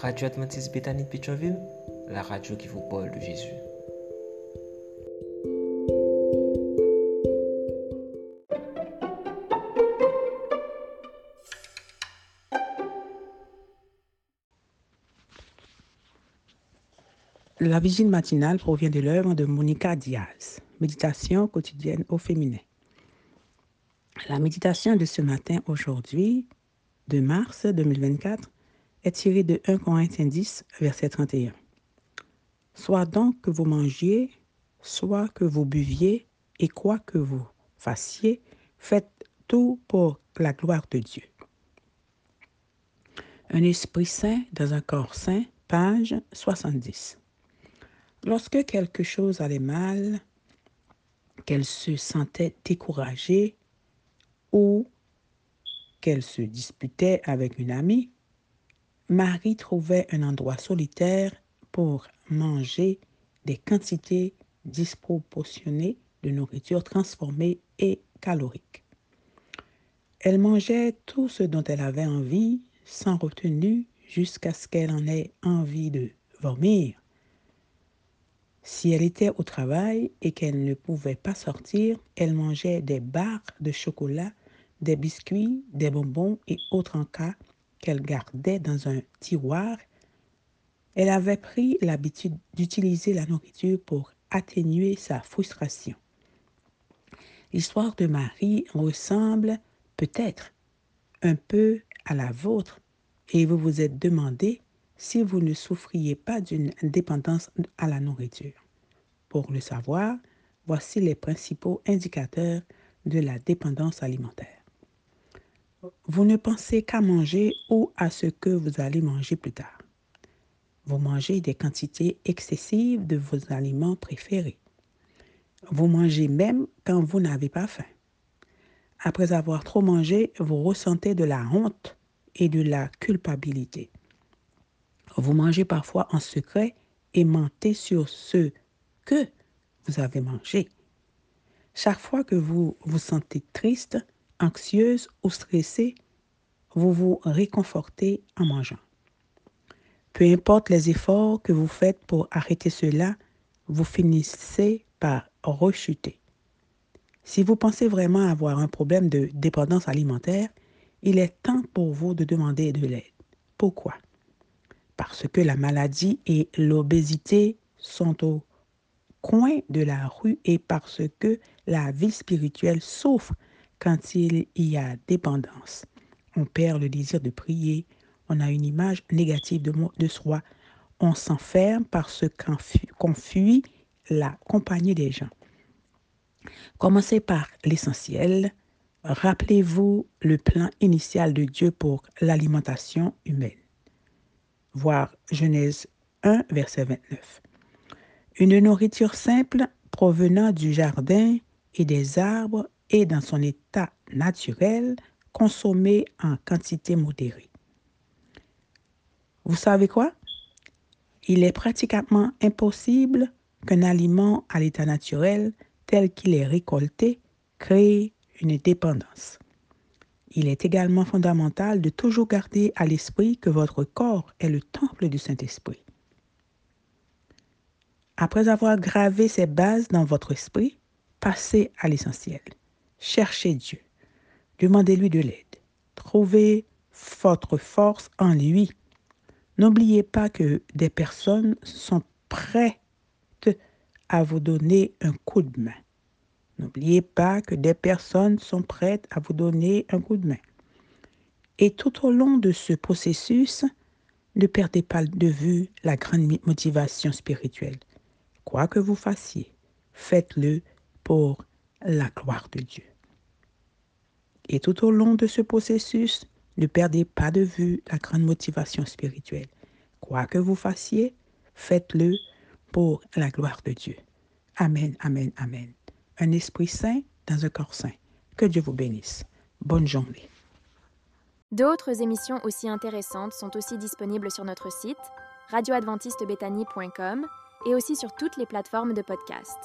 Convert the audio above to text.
Radio Adventiste Bethany de la radio qui vous parle de Jésus. La vigile matinale provient de l'œuvre de Monica Diaz, Méditation quotidienne au féminin. La méditation de ce matin, aujourd'hui, de mars 2024, est tirée de 1 Corinthiens 10, verset 31. Soit donc que vous mangiez, soit que vous buviez, et quoi que vous fassiez, faites tout pour la gloire de Dieu. Un esprit saint dans un corps saint, page 70. Lorsque quelque chose allait mal, qu'elle se sentait découragée ou qu'elle se disputait avec une amie, Marie trouvait un endroit solitaire pour manger des quantités disproportionnées de nourriture transformée et calorique. Elle mangeait tout ce dont elle avait envie, sans retenue, jusqu'à ce qu'elle en ait envie de vomir. Si elle était au travail et qu'elle ne pouvait pas sortir, elle mangeait des barres de chocolat, des biscuits, des bonbons et autres encas qu'elle gardait dans un tiroir. Elle avait pris l'habitude d'utiliser la nourriture pour atténuer sa frustration. L'histoire de Marie ressemble peut-être un peu à la vôtre et vous vous êtes demandé si vous ne souffriez pas d'une dépendance à la nourriture. Pour le savoir, voici les principaux indicateurs de la dépendance alimentaire. Vous ne pensez qu'à manger ou à ce que vous allez manger plus tard. Vous mangez des quantités excessives de vos aliments préférés. Vous mangez même quand vous n'avez pas faim. Après avoir trop mangé, vous ressentez de la honte et de la culpabilité. Vous mangez parfois en secret et mentez sur ce que vous avez mangé. Chaque fois que vous vous sentez triste, anxieuse ou stressée, vous vous réconfortez en mangeant. Peu importe les efforts que vous faites pour arrêter cela, vous finissez par rechuter. Si vous pensez vraiment avoir un problème de dépendance alimentaire, il est temps pour vous de demander de l'aide. Pourquoi? Parce que la maladie et l'obésité sont au coin de la rue et parce que la vie spirituelle souffre quand il y a dépendance. On perd le désir de prier, on a une image négative de, soi, on s'enferme parce qu'on fuit la compagnie des gens. Commencez par l'essentiel. Rappelez-vous le plan initial de Dieu pour l'alimentation humaine voir Genèse 1, verset 29. Une nourriture simple provenant du jardin et des arbres et dans son état naturel, consommée en quantité modérée. Vous savez quoi? Il est pratiquement impossible qu'un aliment à l'état naturel, tel qu'il est récolté, crée une dépendance. Il est également fondamental de toujours garder à l'esprit que votre corps est le temple du Saint-Esprit. Après avoir gravé ces bases dans votre esprit, passez à l'essentiel. Cherchez Dieu. Demandez-lui de l'aide. Trouvez votre force en lui. N'oubliez pas que des personnes sont prêtes à vous donner un coup de main. N'oubliez pas que des personnes sont prêtes à vous donner un coup de main. Et tout au long de ce processus, ne perdez pas de vue la grande motivation spirituelle. Quoi que vous fassiez, faites-le pour la gloire de Dieu. Et tout au long de ce processus, ne perdez pas de vue la grande motivation spirituelle. Quoi que vous fassiez, faites-le pour la gloire de Dieu. Amen, amen, amen un esprit saint dans un corps saint. Que Dieu vous bénisse. Bonne journée. D'autres émissions aussi intéressantes sont aussi disponibles sur notre site radioadventistebethany.com et aussi sur toutes les plateformes de podcast.